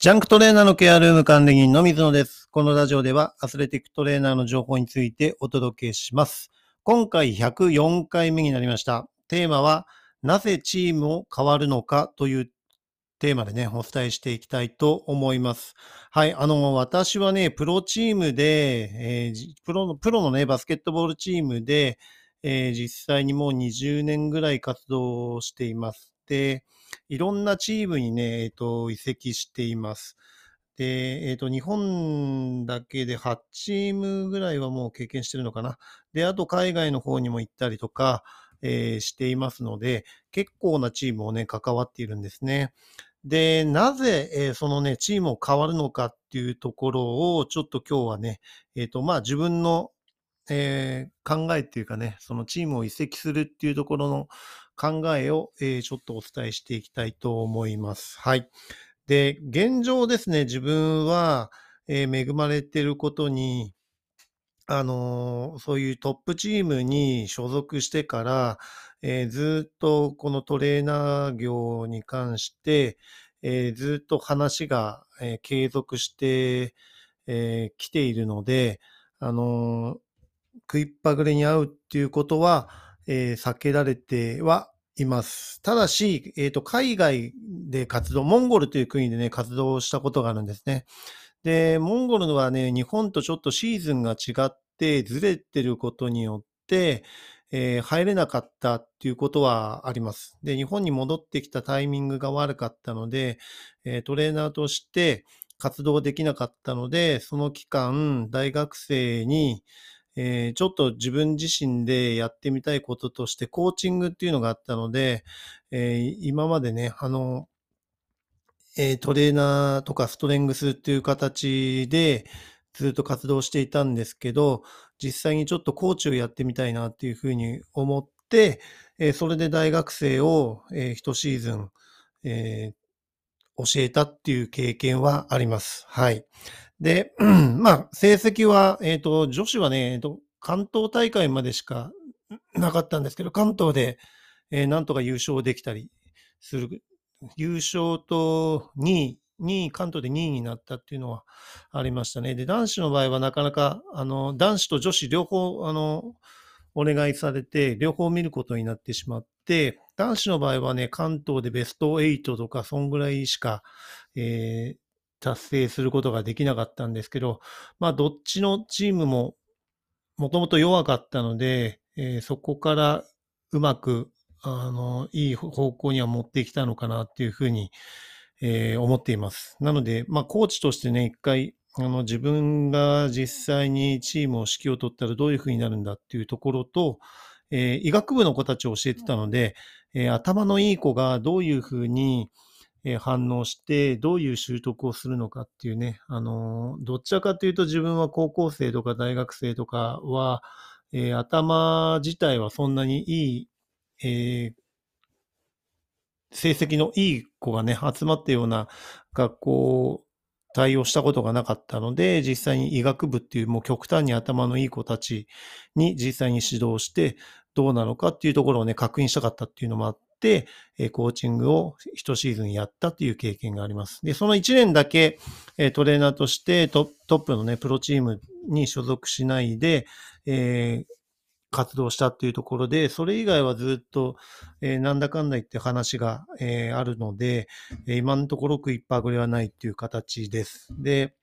ジャンクトレーナーのケアルーム管理人の水野です。このラジオではアスレティックトレーナーの情報についてお届けします。今回104回目になりました。テーマは、なぜチームを変わるのかというテーマでね、お伝えしていきたいと思います。はい、あの、私はね、プロチームで、えープロの、プロのね、バスケットボールチームで、えー実際にもう20年ぐらい活動しています。で、いろんなチームにね、えっ、と、移籍しています。で、えっ、と、日本だけで8チームぐらいはもう経験してるのかな。で、あと海外の方にも行ったりとか、えーしていますので、結構なチームをね、関わっているんですね。で、なぜ、えーそのね、チームを変わるのかっていうところを、ちょっと今日はね、えっ、と、まあ自分の、え考えっていうかね、そのチームを移籍するっていうところの考えを、えーちょっとお伝えしていきたいと思います。はい。で、現状ですね、自分は、えー恵まれてることに、あのーそういうトップチームに所属してから、えーずっとこのトレーナー業に関して、えーずっと話が、えー継続してき、えー来ているので、あのー食いっぱぐれに合うっていうことは、えー避けられてはいます。ただし、えっ、と、海外で活動、モンゴルという国でね、活動したことがあるんですね。で、モンゴルはね、日本とちょっとシーズンが違ってずれてることによって、えー入れなかったっていうことはあります。で、日本に戻ってきたタイミングが悪かったので、えートレーナーとして活動できなかったので、その期間、大学生に、えーちょっと自分自身でやってみたいこととして、コーチングっていうのがあったので、えー今までね、あの、えトレーナーとかストレングスっていう形でずっと活動していたんですけど、実際にちょっとコーチをやってみたいなっていうふうに思って、えそれで大学生を、えー一シーズン、えー教えたっていう経験はあります。はい。で、まあ、成績は、えっ、と、女子はね、えーと、関東大会までしかなかったんですけど、関東で、えーなんとか優勝できたりする、優勝と2位、2位、関東で2位になったっていうのはありましたね。で、男子の場合はなかなか、あの、男子と女子両方、あの、お願いされて、両方見ることになってしまって、男子の場合はね、関東でベスト8とか、そんぐらいしか、えー達成することができなかったんですけど、まあ、どっちのチームも、もともと弱かったので、えーそこからうまく、あの、いい方向には持ってきたのかなっていうふうに、えー思っています。なので、まあ、コーチとしてね、一回、あの、自分が実際にチームを指揮を取ったらどういうふうになるんだっていうところと、えー医学部の子たちを教えてたので、え頭のいい子がどういうふうに、反応して、どういう習得をするのかっていうね、あのどちらかというと自分は高校生とか大学生とかは、えー頭自体はそんなにいい、えー成績のいい子がね、集まったような学校対応したことがなかったので、実際に医学部っていうもう極端に頭のいい子たちに実際に指導して、どうなのかっていうところをね、確認したかったっていうのもあって、えコーチングを一シーズンやったっていう経験があります。で、その1年だけ、えトレーナーとしてトップのね、プロチームに所属しないで、えー活動したっていうところで、それ以外はずっと、えーなんだかんだ言って話が、えーあるので、え今のところ食いっぱぐれはないっていう形です。で、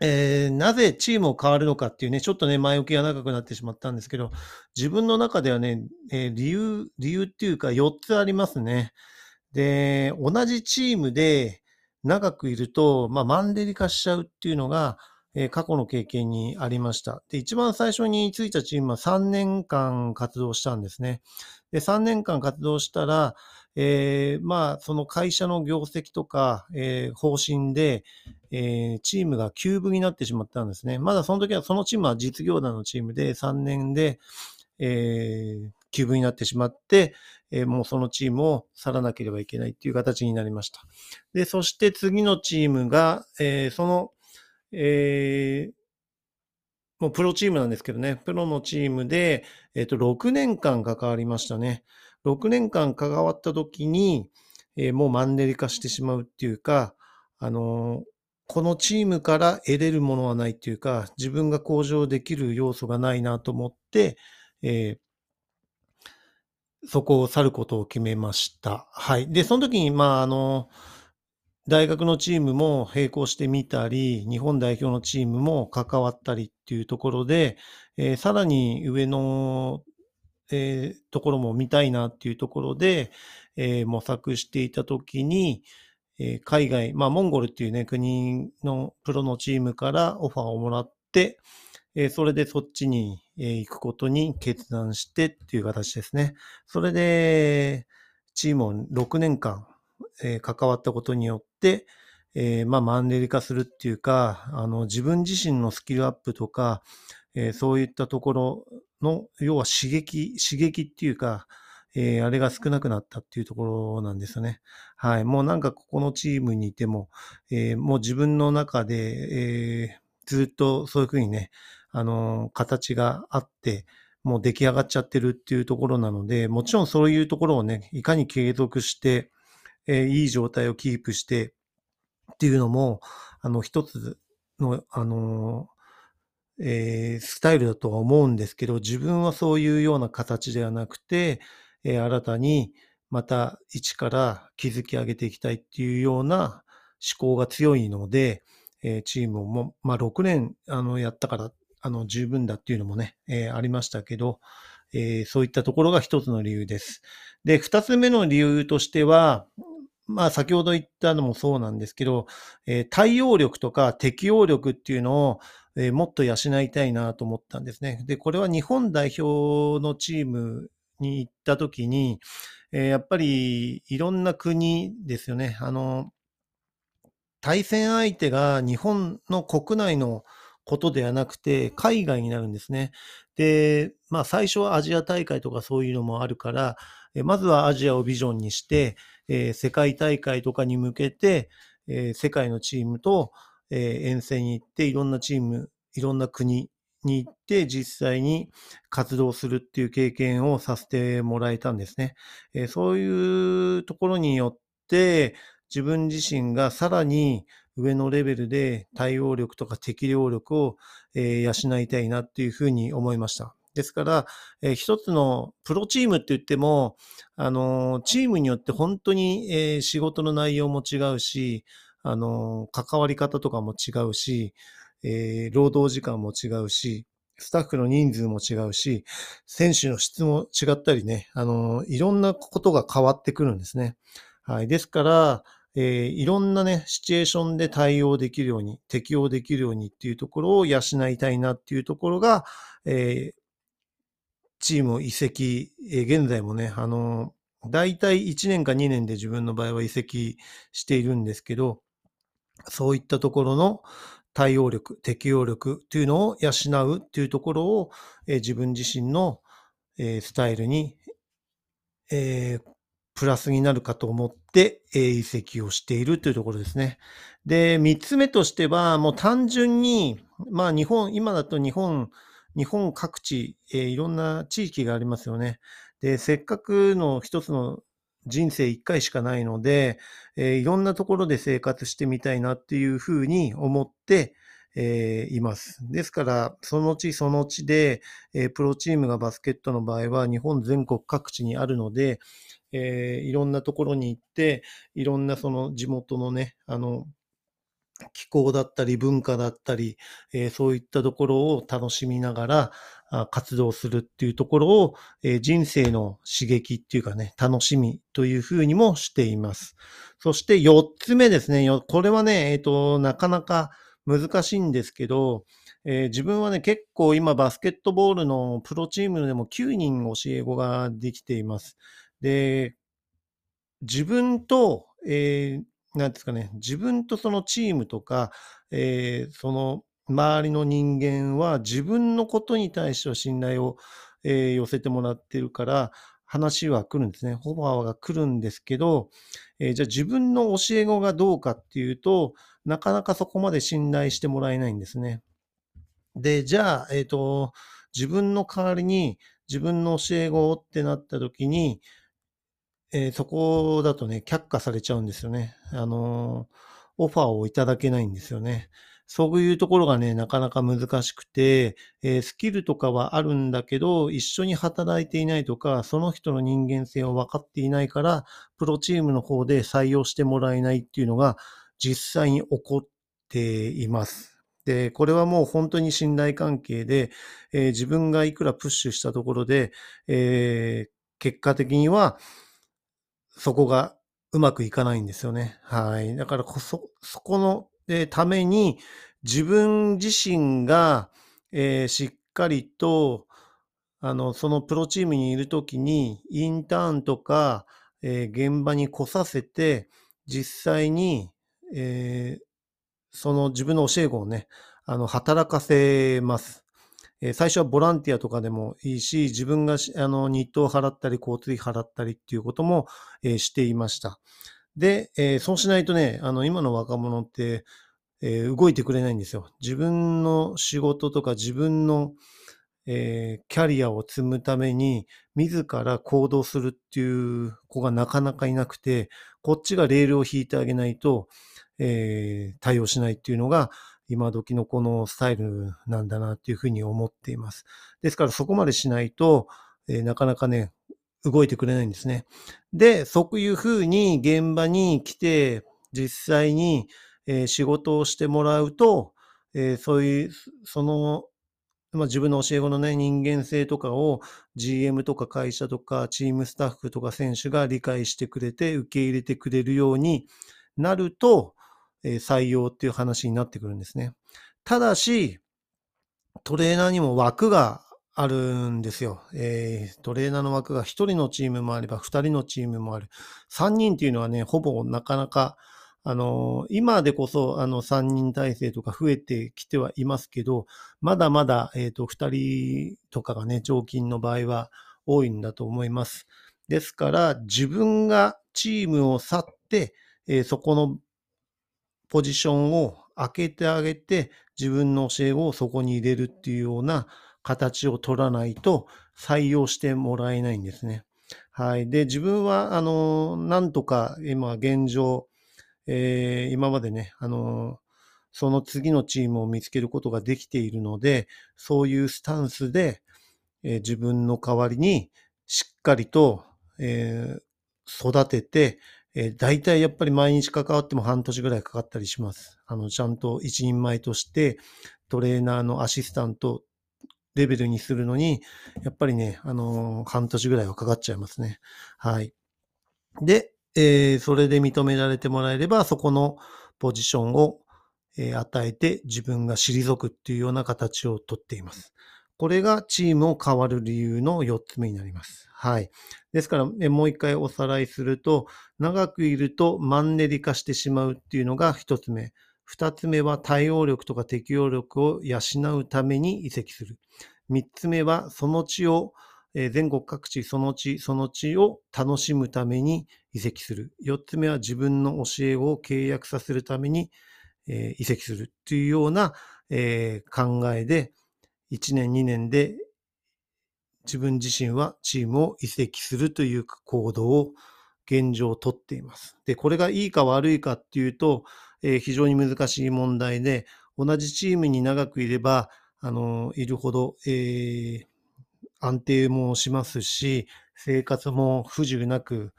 えーなぜチームを変わるのかっていうね、ちょっとね、前置きが長くなってしまったんですけど、自分の中ではね、えー理由、理由っていうか4つありますね。で、同じチームで長くいると、まあ、マンネリ化しちゃうっていうのが、えー過去の経験にありました。で、一番最初についたチームは3年間活動したんですね。で、3年間活動したら、えーまあ、その会社の業績とか、えー方針で、えーチームが休部になってしまったんですね。まだその時は、そのチームは実業団のチームで3年で、えー休部になってしまって、えーもうそのチームを去らなければいけないっていう形になりました。で、そして次のチームが、えーその、えーもうプロチームなんですけどね、プロのチームで、えっ、と、6年間関わりましたね。6年間関わった時に、えーもうマンネリ化してしまうっていうか、あの、このチームから得れるものはないっていうか、自分が向上できる要素がないなと思って、えー、そこを去ることを決めました。はい。で、その時に、まあ、あの、大学のチームも並行してみたり、日本代表のチームも関わったりっていうところで、えー、さらに上の、えー、ところも見たいなっていうところで、えー、模索していたときに、え海外、まあ、モンゴルっていうね、国のプロのチームからオファーをもらって、えそれでそっちに、え行くことに決断してっていう形ですね。それで、チームを6年間、え関わったことによって、えー、まあ、マンネリ化するっていうか、あの、自分自身のスキルアップとか、えー、そういったところの、要は刺激、刺激っていうか、えー、あれが少なくなったっていうところなんですよね。はい。もうなんかここのチームにいても、えー、もう自分の中で、えー、ずっとそういうふうにね、あの形があって、もう出来上がっちゃってるっていうところなので、もちろんそういうところをね、いかに継続して、えー、いい状態をキープしてっていうのも、あの、一つの、あのえー、スタイルだとは思うんですけど、自分はそういうような形ではなくて、えー、新たにまた一から築き上げていきたいっていうような思考が強いので、えー、チームも、まあ、6年あのやったからあの十分だっていうのもね、え、ありましたけど、え、そういったところが一つの理由です。で、二つ目の理由としては、まあ先ほど言ったのもそうなんですけど、え、対応力とか適応力っていうのを、えー、もっと養いたいなと思ったんですね。で、これは日本代表のチームに行った時に、えー、やっぱりいろんな国ですよね。あの、対戦相手が日本の国内のことではなくて、海外になるんですね。で、まあ最初はアジア大会とかそういうのもあるから、まずはアジアをビジョンにして、えー、世界大会とかに向けて、えー、世界のチームと、えー、遠征に行って、いろんなチーム、いろんな国に行って実際に活動するっていう経験をさせてもらえたんですね。えー、そういうところによって自分自身がさらに上のレベルで対応力とか適応力を、えー、養いたいなっていうふうに思いました。ですから、えー、一つのプロチームって言っても、あのー、チームによって本当に、えー、仕事の内容も違うし、あの関わり方とかも違うし、えー労働時間も違うし、スタッフの人数も違うし、選手の質も違ったりね、あのいろんなことが変わってくるんですね。はい。ですから、えー、いろんなね、シチュエーションで対応できるように、適応できるようにっていうところを養いたいなっていうところが、えー、チームを移籍、えー、現在もね、あの、大体1年か2年で自分の場合は移籍しているんですけど、そういったところの対応力、適応力というのを養うというところを、えー、自分自身の、えー、スタイルに、えー、プラスになるかと思って、え、移籍をしているというところですね。で、三つ目としては、もう単純に、まあ日本、今だと日本、日本各地、え、いろんな地域がありますよね。で、せっかくの一つの人生一回しかないので、えー、いろんなところで生活してみたいなっていうふうに思って、えー、います。ですから、その地その地で、えー、プロチームがバスケットの場合は日本全国各地にあるので、えー、いろんなところに行って、いろんなその地元のね、あの、気候だったり文化だったり、えー、そういったところを楽しみながら活動するっていうところを、えー、人生の刺激っていうかね、楽しみというふうにもしています。そして4つ目ですね。これはね、えっ、ー、と、なかなか難しいんですけど、え、自分はね、結構今バスケットボールのプロチームでも9人教え子ができています。で、自分と、えー、なんですかね、自分とそのチームとか、えー、その周りの人間は自分のことに対しては信頼を、えー、寄せてもらってるから、話は来るんですね。ホバーが来るんですけど、えー、じゃあ自分の教え子がどうかっていうと、なかなかそこまで信頼してもらえないんですね。で、じゃあ、えっ、と、自分の代わりに自分の教え子ってなった時に、えー、そこだとね、却下されちゃうんですよね。あのオファーをいただけないんですよね。そういうところがね、なかなか難しくて、えー、スキルとかはあるんだけど、一緒に働いていないとか、その人の人間性を分かっていないから、プロチームの方で採用してもらえないっていうのが実際に起こっています。で、これはもう本当に信頼関係で、えー、自分がいくらプッシュしたところで、えー、結果的には、そこがうまくいかないんですよね。はい。だからこそ、そこのでために自分自身が、えー、しっかりとあのそのプロチームにいるときにインターンとか、えー、現場に来させて実際に、えー、その自分の教え子をねあの働かせます。最初はボランティアとかでもいいし、自分があの日当払ったり、交通費払ったりっていうことも、していました。で、そうしないとね、あの、今の若者って、動いてくれないんですよ。自分の仕事とか自分の、キャリアを積むために、自ら行動するっていう子がなかなかいなくて、こっちがレールを引いてあげないと、対応しないっていうのが、今時のこのスタイルなんだなっていうふうに思っています。ですからそこまでしないと、えー、なかなかね、動いてくれないんですね。で、そういうふうに現場に来て、実際に、えー、仕事をしてもらうと、えー、そういう、その、まあ、自分の教え子のね、人間性とかを GM とか会社とかチームスタッフとか選手が理解してくれて受け入れてくれるようになると、採用っていう話になってくるんですね。ただし、トレーナーにも枠があるんですよ。えー、トレーナーの枠が1人のチームもあれば2人のチームもある。3人っていうのはね、ほぼなかなか、あのー、今でこそあの3人体制とか増えてきてはいますけど、まだまだ、えーと、2人とかがね、常勤の場合は多いんだと思います。ですから、自分がチームを去って、えー、そこのポジションを開けてあげて、自分の教えをそこに入れるっていうような、形を取らないと採用してもらえないんですね。はい。で、自分は、あの、なんとか今現状、えー、今までね、あの、その次のチームを見つけることができているので、そういうスタンスで、えー、自分の代わりにしっかりと、えー、育てて、えー、大体やっぱり毎日関わっても半年ぐらいかかったりします。あの、ちゃんと一人前としてトレーナーのアシスタントレベルにするのに、やっぱりね、あのー、半年ぐらいはかかっちゃいますね。はい。で、えー、それで認められてもらえれば、そこのポジションを、え、与えて自分が退くっていうような形をとっています。これがチームを変わる理由の4つ目になります。はい。ですから、もう一回おさらいすると、長くいるとマンネリ化してしまうっていうのが1つ目。二つ目は対応力とか適応力を養うために移籍する。三つ目はその地を、全国各地その地その地を楽しむために移籍する。四つ目は自分の教えを契約させるために、移籍するというような、考えで、1年2年で自分自身はチームを移籍するという行動を現状をとっています。で、これがいいか悪いかっていうと、えー、非常に難しい問題で、同じチームに長くいれば、あの、いるほど、えー、安定もしますし、生活も不自由なく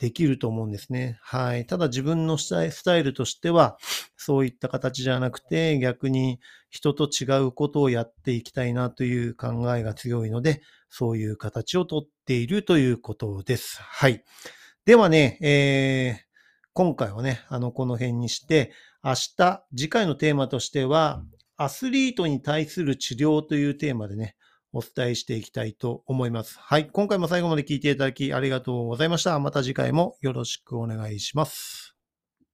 できると思うんですね。はい。ただ自分のスタイルとしては、そういった形じゃなくて、逆に人と違うことをやっていきたいなという考えが強いので、そういう形をとっているということです。はい。ではね、えー、今回はね、あの、この辺にして、明日、次回のテーマとしては、アスリートに対する治療というテーマでね、お伝えしていきたいと思います。はい。今回も最後まで聞いていただきありがとうございました。また次回もよろしくお願いします。